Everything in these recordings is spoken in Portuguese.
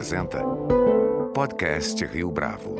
apresenta Podcast Rio Bravo.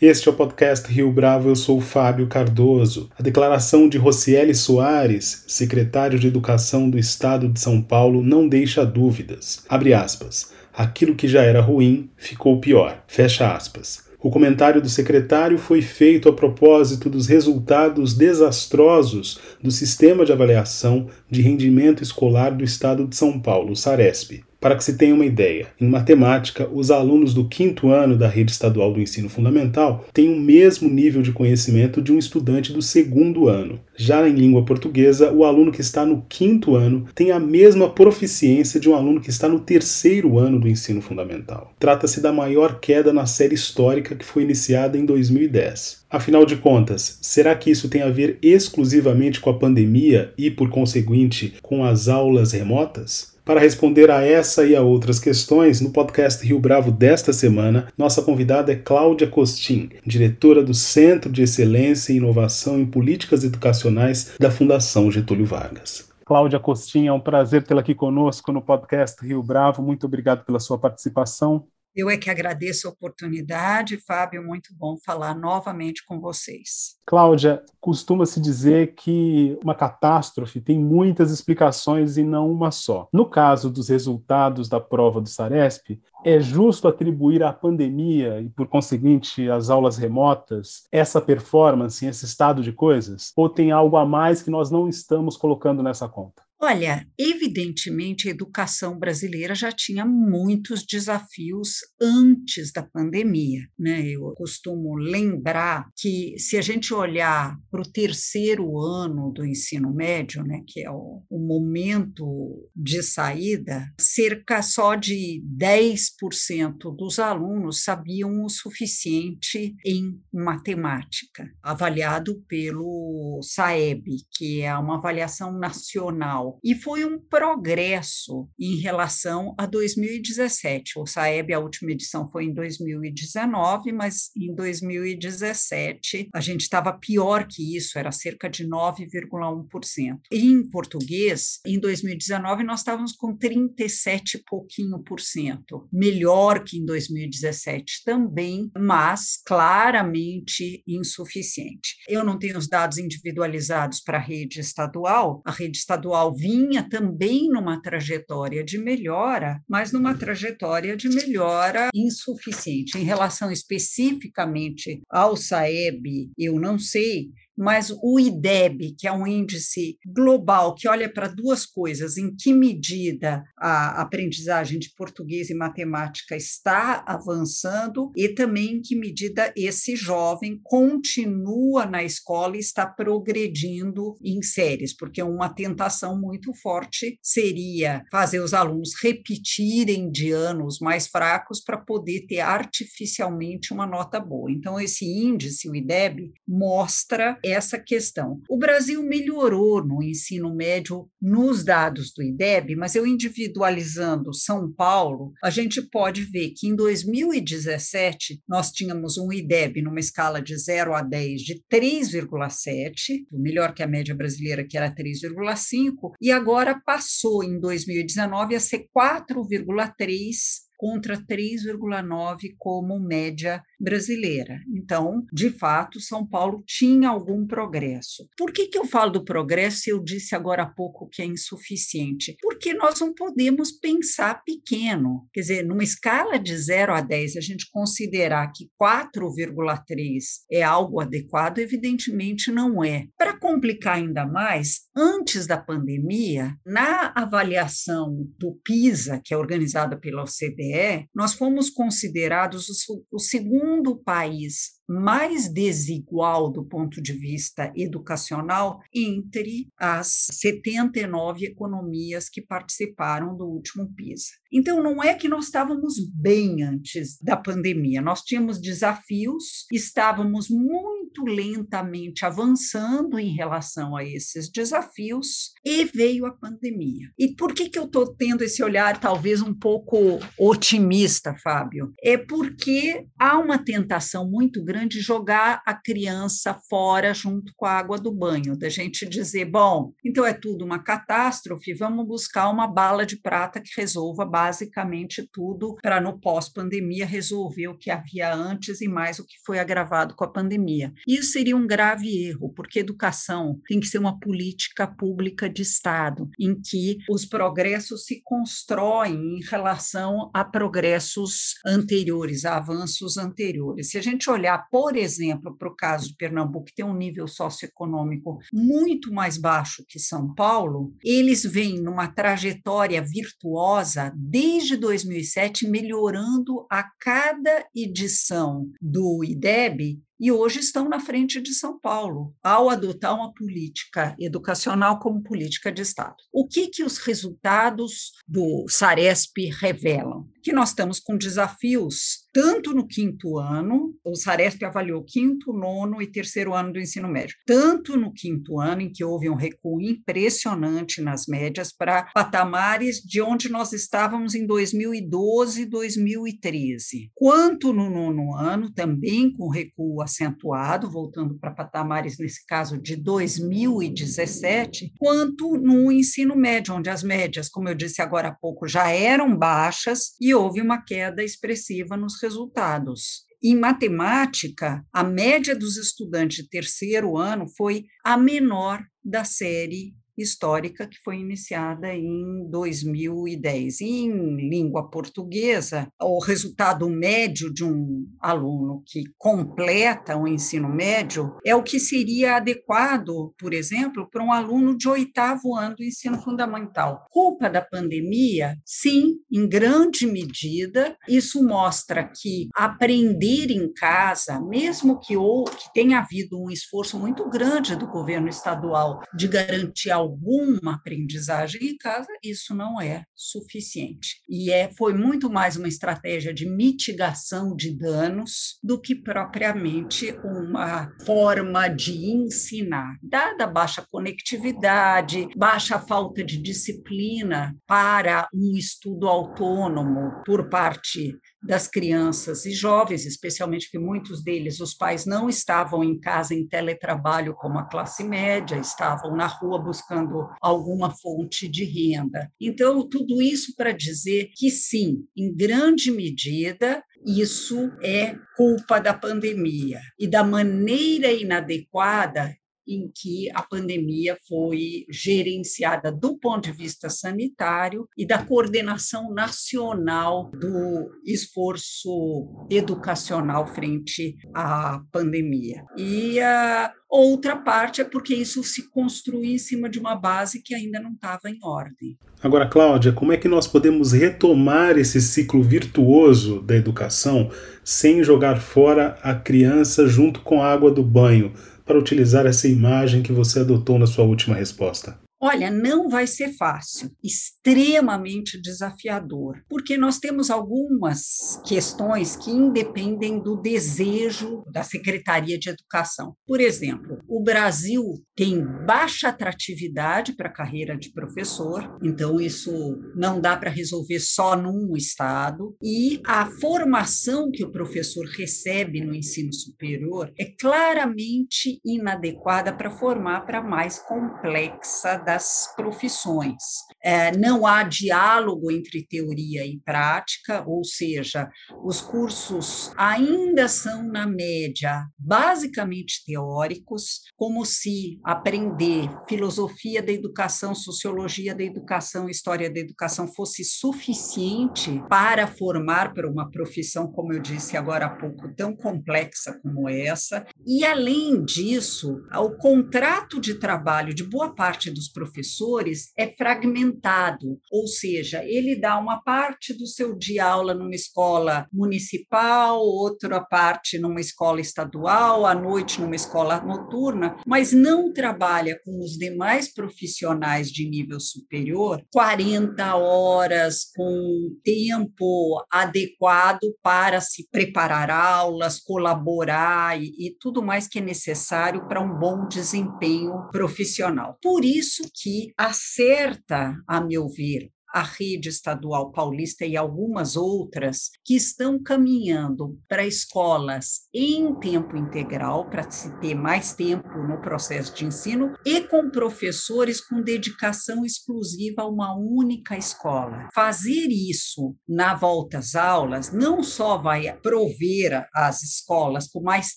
Este é o podcast Rio Bravo, eu sou Fábio Cardoso. A declaração de Rocieli Soares, secretário de Educação do Estado de São Paulo, não deixa dúvidas. Abre aspas. Aquilo que já era ruim ficou pior. Fecha aspas. O comentário do secretário foi feito a propósito dos resultados desastrosos do Sistema de Avaliação de Rendimento Escolar do Estado de São Paulo, SARESP. Para que se tenha uma ideia, em matemática, os alunos do quinto ano da rede estadual do ensino fundamental têm o mesmo nível de conhecimento de um estudante do segundo ano. Já em língua portuguesa, o aluno que está no quinto ano tem a mesma proficiência de um aluno que está no terceiro ano do ensino fundamental. Trata-se da maior queda na série histórica que foi iniciada em 2010. Afinal de contas, será que isso tem a ver exclusivamente com a pandemia e, por conseguinte, com as aulas remotas? Para responder a essa e a outras questões, no podcast Rio Bravo desta semana, nossa convidada é Cláudia Costin, diretora do Centro de Excelência e Inovação em Políticas Educacionais da Fundação Getúlio Vargas. Cláudia Costin, é um prazer tê-la aqui conosco no podcast Rio Bravo. Muito obrigado pela sua participação. Eu é que agradeço a oportunidade, Fábio, muito bom falar novamente com vocês. Cláudia, costuma-se dizer que uma catástrofe tem muitas explicações e não uma só. No caso dos resultados da prova do SARESP, é justo atribuir à pandemia e, por conseguinte, às aulas remotas essa performance, esse estado de coisas? Ou tem algo a mais que nós não estamos colocando nessa conta? Olha, evidentemente a educação brasileira já tinha muitos desafios antes da pandemia, né? Eu costumo lembrar que se a gente olhar para o terceiro ano do ensino médio, né, que é o, o momento de saída, cerca só de 10% dos alunos sabiam o suficiente em matemática, avaliado pelo SAEB, que é uma avaliação nacional e foi um progresso em relação a 2017. O SAEB, a última edição foi em 2019, mas em 2017 a gente estava pior que isso, era cerca de 9,1%. Em português, em 2019 nós estávamos com 37 pouquinho por cento, melhor que em 2017 também, mas claramente insuficiente. Eu não tenho os dados individualizados para a rede estadual, a rede estadual vinha também numa trajetória de melhora, mas numa trajetória de melhora insuficiente. Em relação especificamente ao SAEB, eu não sei, mas o IDEB, que é um índice global que olha para duas coisas, em que medida a aprendizagem de português e matemática está avançando e também em que medida esse jovem continua na escola e está progredindo em séries, porque uma tentação muito forte seria fazer os alunos repetirem de anos mais fracos para poder ter artificialmente uma nota boa. Então esse índice, o IDEB, mostra essa questão. O Brasil melhorou no ensino médio nos dados do IDEB, mas eu individualizando São Paulo, a gente pode ver que em 2017 nós tínhamos um IDEB numa escala de 0 a 10 de 3,7, melhor que a média brasileira que era 3,5, e agora passou em 2019 a ser 4,3 contra 3,9 como média brasileira. Então, de fato, São Paulo tinha algum progresso. Por que, que eu falo do progresso e eu disse agora há pouco que é insuficiente? Porque nós não podemos pensar pequeno. Quer dizer, numa escala de 0 a 10, a gente considerar que 4,3 é algo adequado, evidentemente não é. Para complicar ainda mais, antes da pandemia, na avaliação do PISA, que é organizada pela OCDE, nós fomos considerados o, o segundo país mais desigual do ponto de vista educacional entre as 79 economias que participaram do último PISA. Então, não é que nós estávamos bem antes da pandemia, nós tínhamos desafios, estávamos muito lentamente avançando em relação a esses desafios e veio a pandemia. E por que, que eu estou tendo esse olhar talvez um pouco otimista, Fábio? É porque há uma tentação muito grande grande jogar a criança fora junto com a água do banho, da gente dizer, bom, então é tudo uma catástrofe, vamos buscar uma bala de prata que resolva basicamente tudo para no pós-pandemia resolver o que havia antes e mais o que foi agravado com a pandemia. Isso seria um grave erro, porque educação tem que ser uma política pública de Estado, em que os progressos se constroem em relação a progressos anteriores, a avanços anteriores. Se a gente olhar, por exemplo, para o caso de Pernambuco, que tem um nível socioeconômico muito mais baixo que São Paulo, eles vêm numa trajetória virtuosa desde 2007, melhorando a cada edição do IDEB e hoje estão na frente de São Paulo, ao adotar uma política educacional como política de Estado. O que, que os resultados do Saresp revelam? Que nós estamos com desafios tanto no quinto ano, o Saresp avaliou quinto, nono e terceiro ano do ensino médio, tanto no quinto ano, em que houve um recuo impressionante nas médias para patamares de onde nós estávamos em 2012 e 2013, quanto no nono ano, também com recuo acentuado, voltando para patamares, nesse caso, de 2017, quanto no ensino médio, onde as médias, como eu disse agora há pouco, já eram baixas e houve uma queda expressiva nos resultados. Em matemática, a média dos estudantes de terceiro ano foi a menor da série histórica que foi iniciada em 2010. em língua portuguesa, o resultado médio de um aluno que completa o ensino médio é o que seria adequado, por exemplo, para um aluno de oitavo ano do ensino fundamental. Culpa da pandemia? Sim, em grande medida. Isso mostra que aprender em casa, mesmo que, ou, que tenha havido um esforço muito grande do governo estadual de garantir alguma aprendizagem em casa, isso não é suficiente. E é, foi muito mais uma estratégia de mitigação de danos do que propriamente uma forma de ensinar. Dada a baixa conectividade, baixa falta de disciplina para um estudo autônomo por parte das crianças e jovens, especialmente que muitos deles, os pais não estavam em casa em teletrabalho como a classe média, estavam na rua buscando alguma fonte de renda. Então, tudo isso para dizer que sim, em grande medida, isso é culpa da pandemia e da maneira inadequada em que a pandemia foi gerenciada do ponto de vista sanitário e da coordenação nacional do esforço educacional frente à pandemia. E a outra parte é porque isso se construiu em cima de uma base que ainda não estava em ordem. Agora, Cláudia, como é que nós podemos retomar esse ciclo virtuoso da educação sem jogar fora a criança junto com a água do banho? Para utilizar essa imagem que você adotou na sua última resposta? Olha, não vai ser fácil, extremamente desafiador, porque nós temos algumas questões que independem do desejo da Secretaria de Educação. Por exemplo, o Brasil tem baixa atratividade para a carreira de professor, então isso não dá para resolver só num estado, e a formação que o professor recebe no ensino superior é claramente inadequada para formar para mais complexa das profissões. É, não há diálogo entre teoria e prática, ou seja, os cursos ainda são, na média, basicamente teóricos, como se aprender filosofia da educação, sociologia da educação, história da educação fosse suficiente para formar para uma profissão, como eu disse agora há pouco, tão complexa como essa. E, além disso, o contrato de trabalho de boa parte dos professores é fragmentado, ou seja, ele dá uma parte do seu dia aula numa escola municipal, outra parte numa escola estadual, à noite numa escola noturna, mas não trabalha com os demais profissionais de nível superior 40 horas com tempo adequado para se preparar aulas, colaborar e, e tudo mais que é necessário para um bom desempenho profissional. Por isso que acerta, a meu ver, a rede estadual paulista e algumas outras que estão caminhando para escolas em tempo integral, para se ter mais tempo no processo de ensino, e com professores com dedicação exclusiva a uma única escola. Fazer isso na volta às aulas não só vai prover as escolas com mais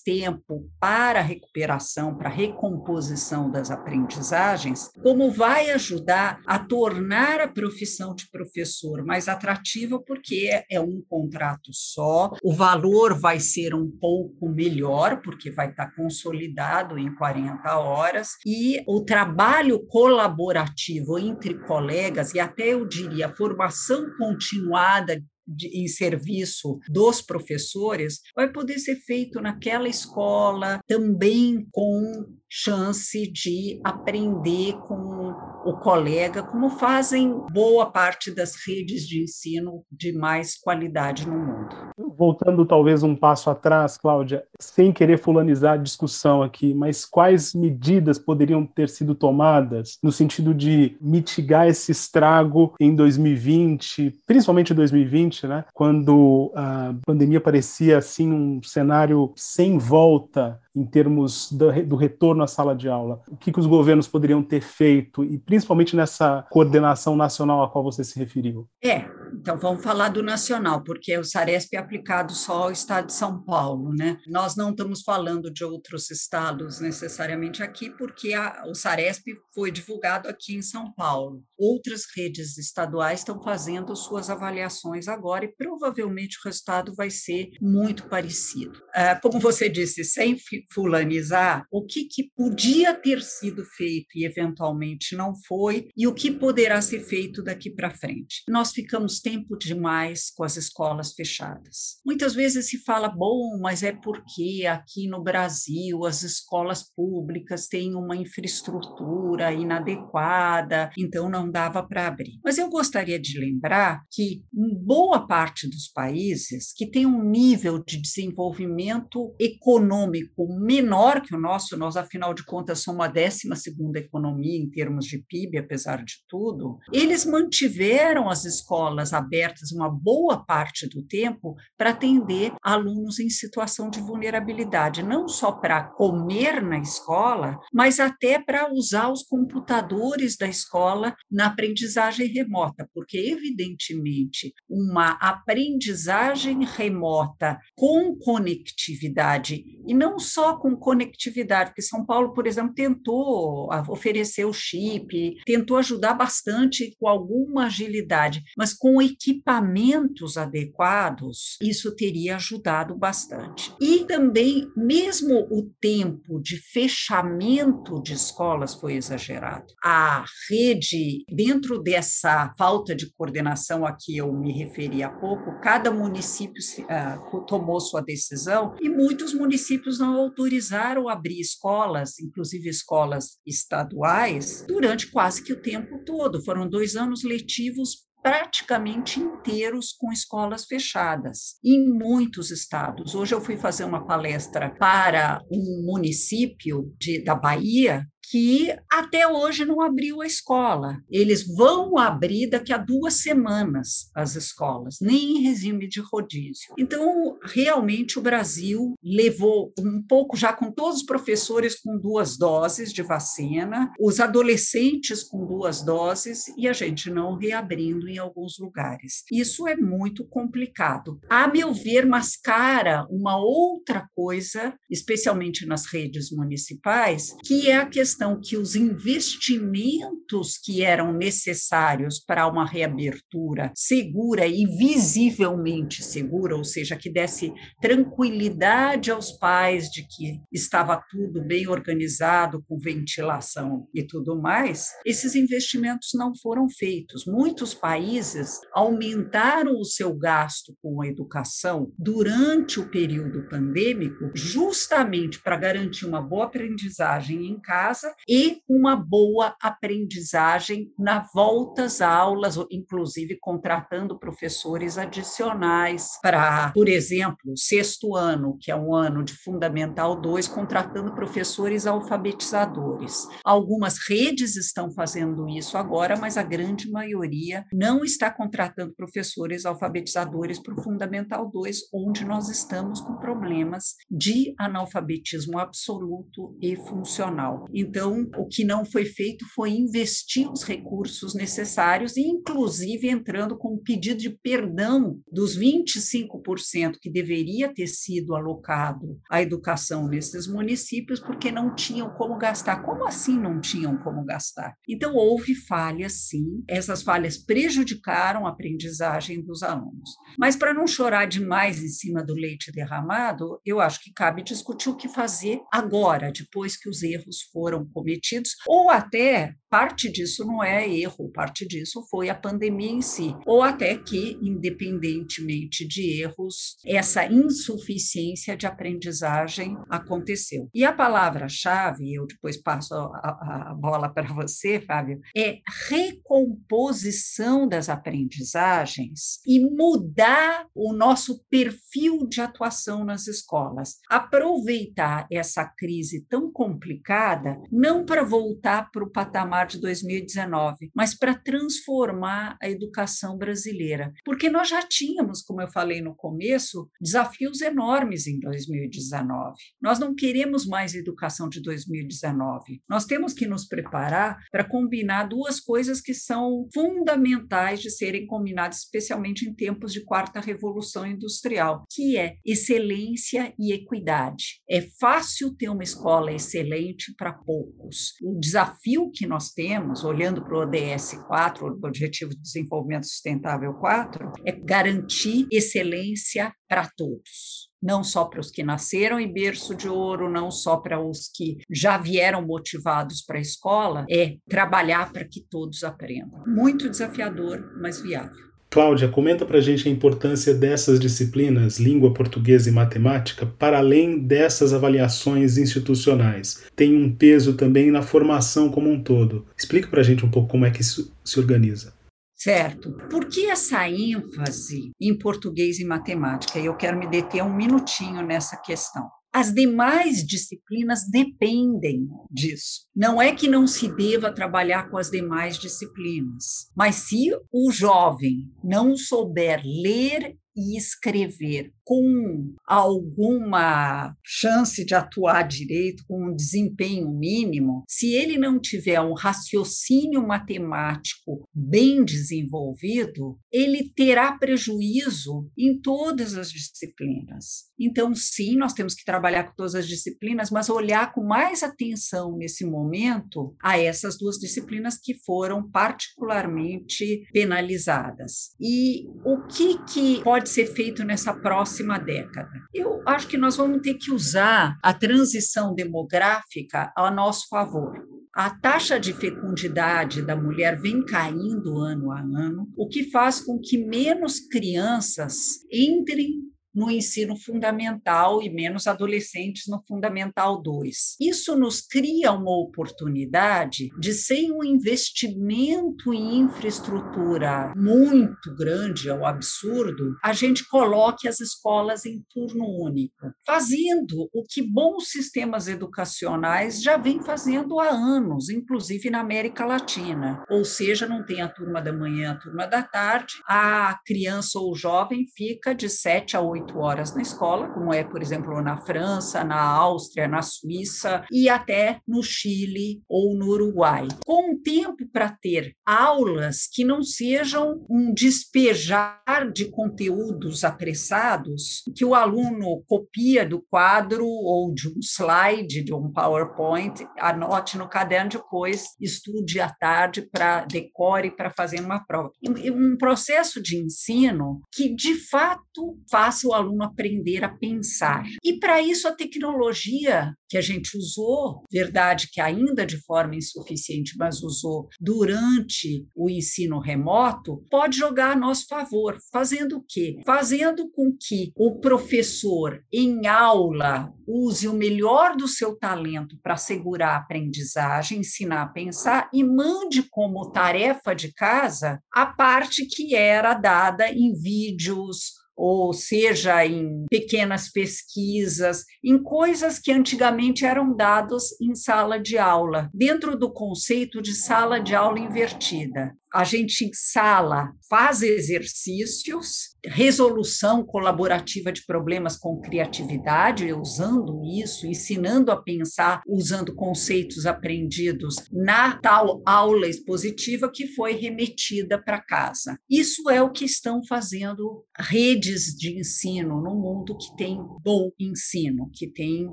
tempo para a recuperação, para a recomposição das aprendizagens, como vai ajudar a tornar a profissão de professor mais atrativa, porque é um contrato só, o valor vai ser um pouco melhor, porque vai estar consolidado em 40 horas, e o trabalho colaborativo entre colegas, e até eu diria, a formação continuada de, em serviço dos professores vai poder ser feito naquela escola também com chance de aprender com o colega, como fazem boa parte das redes de ensino de mais qualidade no mundo. Voltando talvez um passo atrás, Cláudia, sem querer fulanizar a discussão aqui, mas quais medidas poderiam ter sido tomadas no sentido de mitigar esse estrago em 2020, principalmente em 2020, né, quando a pandemia parecia assim um cenário sem volta em termos do, retorno à sala de aula? O que, que os governos poderiam ter feito, e principalmente nessa coordenação nacional a qual você se referiu? É, então vamos falar do nacional, porque o Saresp é aplicado só ao estado de São Paulo, né? Nós não estamos falando de outros estados necessariamente aqui, porque a, o Saresp foi divulgado aqui em São Paulo. Outras redes estaduais estão fazendo suas avaliações agora e provavelmente o resultado vai ser muito parecido. Ah, como você disse, sem fulanizar o que, que podia ter sido feito e eventualmente não foi, e o que poderá ser feito daqui para frente. Nós ficamos tempo demais com as escolas fechadas. Muitas vezes se fala, bom, mas é porque aqui no Brasil as escolas públicas têm uma infraestrutura inadequada, então não dava para abrir. Mas eu gostaria de lembrar que em boa parte dos países que tem um nível de desenvolvimento econômico menor que o nosso, nós, afinal de contas, somos a 12 economia em termos de PIB, apesar de tudo, eles mantiveram as escolas abertas uma boa parte do tempo para atender alunos em situação de vulnerabilidade, não só para comer na escola, mas até para usar os computadores da escola na aprendizagem remota, porque, evidentemente, uma aprendizagem remota com conectividade, e não só com conectividade, porque São Paulo, por exemplo, tentou oferecer o chip, tentou ajudar bastante com alguma agilidade, mas com equipamentos adequados, isso teria ajudado bastante. E também, mesmo o tempo de fechamento de escolas foi exagerado. A rede, dentro dessa falta de coordenação a que eu me referi há pouco, cada município uh, tomou sua decisão e muitos municípios não autorizaram abrir escolas, inclusive escolas estaduais, durante quase que o tempo todo. Foram dois anos letivos praticamente inteiros com escolas fechadas, em muitos estados. Hoje eu fui fazer uma palestra para um município de, da Bahia que até hoje não abriu a escola. Eles vão abrir daqui a duas semanas as escolas, nem em regime de rodízio. Então, realmente, o Brasil levou um pouco, já com todos os professores com duas doses de vacina, os adolescentes com duas doses e a gente não reabrindo em alguns lugares. Isso é muito complicado. A meu ver, mascara uma outra coisa, especialmente nas redes municipais, que é a questão questão que os investimentos que eram necessários para uma reabertura segura e visivelmente segura, ou seja, que desse tranquilidade aos pais de que estava tudo bem organizado, com ventilação e tudo mais, esses investimentos não foram feitos. Muitos países aumentaram o seu gasto com a educação durante o período pandêmico, justamente para garantir uma boa aprendizagem em casa casa e uma boa aprendizagem na volta às aulas, inclusive contratando professores adicionais para, por exemplo, sexto ano, que é um ano de Fundamental 2, contratando professores alfabetizadores. Algumas redes estão fazendo isso agora, mas a grande maioria não está contratando professores alfabetizadores para o Fundamental 2, onde nós estamos com problemas de analfabetismo absoluto e funcional. Então, o que não foi feito foi investir os recursos necessários, inclusive entrando com um pedido de perdão dos 25% que deveria ter sido alocado à educação nesses municípios, porque não tinham como gastar. Como assim não tinham como gastar? Então, houve falhas, sim. Essas falhas prejudicaram a aprendizagem dos alunos. Mas, para não chorar demais em cima do leite derramado, eu acho que cabe discutir o que fazer agora, depois que os erros foram cometidos, ou até parte disso não é erro, parte disso foi a pandemia em si, ou até que, independentemente de erros, essa insuficiência de aprendizagem aconteceu. E a palavra-chave, eu depois passo a, a bola para você, Fábio, é recomposição das aprendizagens e mudar o nosso perfil de atuação nas escolas. Aproveitar essa crise tão complicada, não para voltar para o patamar de 2019, mas para transformar a educação brasileira. Porque nós já tínhamos, como eu falei no começo, desafios enormes em 2019. Nós não queremos mais educação de 2019. Nós temos que nos preparar para combinar duas coisas que são fundamentais de serem combinadas, especialmente em tempos de quarta revolução industrial, que é excelência e equidade. É fácil ter uma escola excelente para poucos. O desafio que nós temos, olhando para o ODS 4, o Objetivo de Desenvolvimento Sustentável 4, é garantir excelência para todos não só para os que nasceram em berço de ouro, não só para os que já vieram motivados para a escola, é trabalhar para que todos aprendam. Muito desafiador, mas viável. Cláudia, comenta para a gente a importância dessas disciplinas, língua portuguesa e matemática, para além dessas avaliações institucionais. Tem um peso também na formação como um todo. Explica para a gente um pouco como é que isso se organiza. Certo. Por que essa ênfase em português e matemática? Eu quero me deter um minutinho nessa questão. As demais disciplinas dependem disso. Não é que não se deva trabalhar com as demais disciplinas, mas se o jovem não souber ler e escrever com alguma chance de atuar direito, com um desempenho mínimo, se ele não tiver um raciocínio matemático bem desenvolvido, ele terá prejuízo em todas as disciplinas. Então, sim, nós temos que trabalhar com todas as disciplinas, mas olhar com mais atenção nesse momento a essas duas disciplinas que foram particularmente penalizadas. E o que, que pode ser feito nessa próxima década? Eu acho que nós vamos ter que usar a transição demográfica a nosso favor. A taxa de fecundidade da mulher vem caindo ano a ano, o que faz com que menos crianças entrem no ensino fundamental e menos adolescentes no fundamental 2. Isso nos cria uma oportunidade de, sem um investimento em infraestrutura muito grande ou absurdo, a gente coloque as escolas em turno único, fazendo o que bons sistemas educacionais já vêm fazendo há anos, inclusive na América Latina. Ou seja, não tem a turma da manhã, a turma da tarde, a criança ou o jovem fica de 7 a 8 oito horas na escola, como é, por exemplo, na França, na Áustria, na Suíça e até no Chile ou no Uruguai. Com tempo para ter aulas que não sejam um despejar de conteúdos apressados, que o aluno copia do quadro ou de um slide, de um PowerPoint, anote no caderno depois, estude à tarde para decore para fazer uma prova. Um processo de ensino que de fato faça o o aluno aprender a pensar. E para isso a tecnologia que a gente usou, verdade que ainda de forma insuficiente, mas usou durante o ensino remoto, pode jogar a nosso favor, fazendo o quê? Fazendo com que o professor em aula use o melhor do seu talento para assegurar a aprendizagem, ensinar a pensar e mande como tarefa de casa a parte que era dada em vídeos ou seja em pequenas pesquisas, em coisas que antigamente eram dadas em sala de aula, dentro do conceito de sala de aula invertida a gente em sala faz exercícios, resolução colaborativa de problemas com criatividade, usando isso, ensinando a pensar, usando conceitos aprendidos na tal aula expositiva que foi remetida para casa. Isso é o que estão fazendo redes de ensino no mundo que tem bom ensino, que tem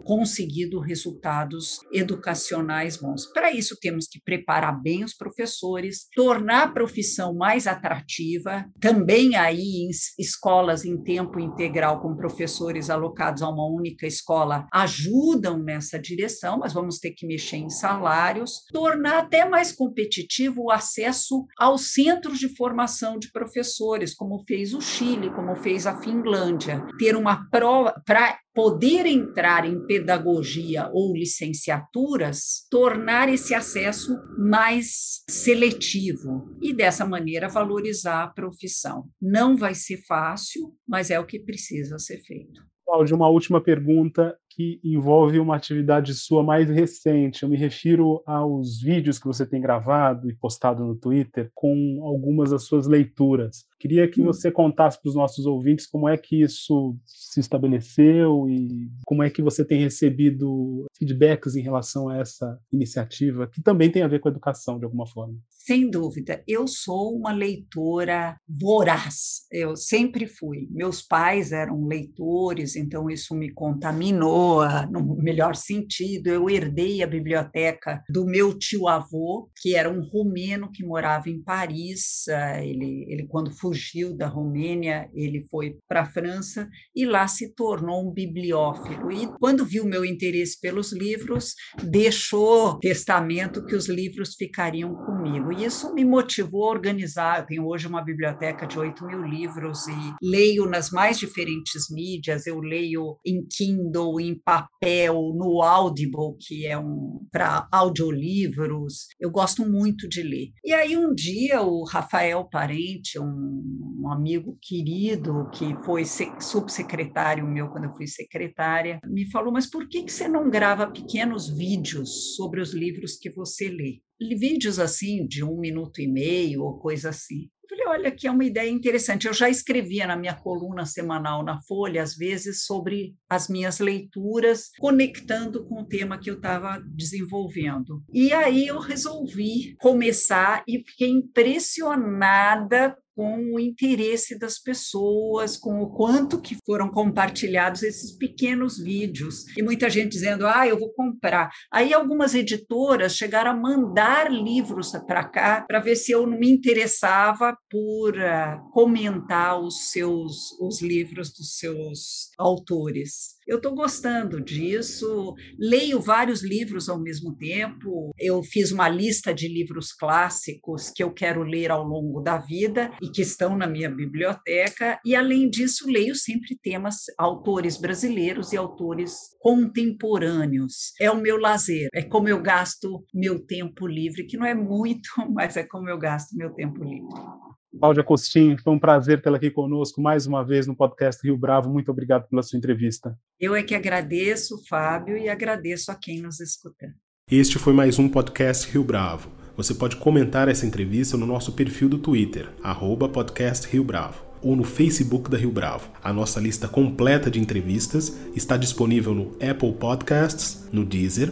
conseguido resultados educacionais bons. Para isso, temos que preparar bem os professores, tornar profissão mais atrativa, também aí em escolas em tempo integral com professores alocados a uma única escola ajudam nessa direção, mas vamos ter que mexer em salários, tornar até mais competitivo o acesso aos centros de formação de professores, como fez o Chile, como fez a Finlândia, ter uma prova para poder entrar em pedagogia ou licenciaturas, tornar esse acesso mais seletivo e dessa maneira valorizar a profissão. Não vai ser fácil, mas é o que precisa ser feito. Cláudio, uma última pergunta que envolve uma atividade sua mais recente. Eu me refiro aos vídeos que você tem gravado e postado no Twitter com algumas das suas leituras. Queria que hum. você contasse para os nossos ouvintes como é que isso se estabeleceu e como é que você tem recebido feedbacks em relação a essa iniciativa, que também tem a ver com a educação, de alguma forma. Sem dúvida, eu sou uma leitora voraz, eu sempre fui. Meus pais eram leitores, então isso me contaminou no melhor sentido. Eu herdei a biblioteca do meu tio-avô, que era um romeno que morava em Paris. Ah, ele, ele quando fugiu da Romênia, ele foi para a França e lá se tornou um bibliófilo. E quando viu meu interesse pelos livros, deixou testamento que os livros ficariam comigo. E isso me motivou a organizar. Eu tenho hoje uma biblioteca de 8 mil livros e leio nas mais diferentes mídias. Eu leio em Kindle, em papel, no Audible, que é um para audiolivros. Eu gosto muito de ler. E aí um dia o Rafael Parente, um, um amigo querido que foi subsecretário meu quando eu fui secretária, me falou: "Mas por que que você não grava pequenos vídeos sobre os livros que você lê?" Vídeos assim de um minuto e meio ou coisa assim. Falei, olha, que é uma ideia interessante. Eu já escrevia na minha coluna semanal na Folha, às vezes, sobre as minhas leituras, conectando com o tema que eu estava desenvolvendo. E aí eu resolvi começar e fiquei impressionada com o interesse das pessoas, com o quanto que foram compartilhados esses pequenos vídeos. E muita gente dizendo, ah, eu vou comprar. Aí algumas editoras chegaram a mandar livros para cá para ver se eu não me interessava por uh, comentar os seus os livros dos seus autores. Eu estou gostando disso, leio vários livros ao mesmo tempo. Eu fiz uma lista de livros clássicos que eu quero ler ao longo da vida e que estão na minha biblioteca. E, além disso, leio sempre temas, autores brasileiros e autores contemporâneos. É o meu lazer, é como eu gasto meu tempo livre, que não é muito, mas é como eu gasto meu tempo livre. Cláudia Costin, foi um prazer tê-la aqui conosco mais uma vez no podcast Rio Bravo. Muito obrigado pela sua entrevista. Eu é que agradeço, Fábio, e agradeço a quem nos escuta. Este foi mais um podcast Rio Bravo. Você pode comentar essa entrevista no nosso perfil do Twitter, arroba podcast Rio Bravo, ou no Facebook da Rio Bravo. A nossa lista completa de entrevistas está disponível no Apple Podcasts, no Deezer,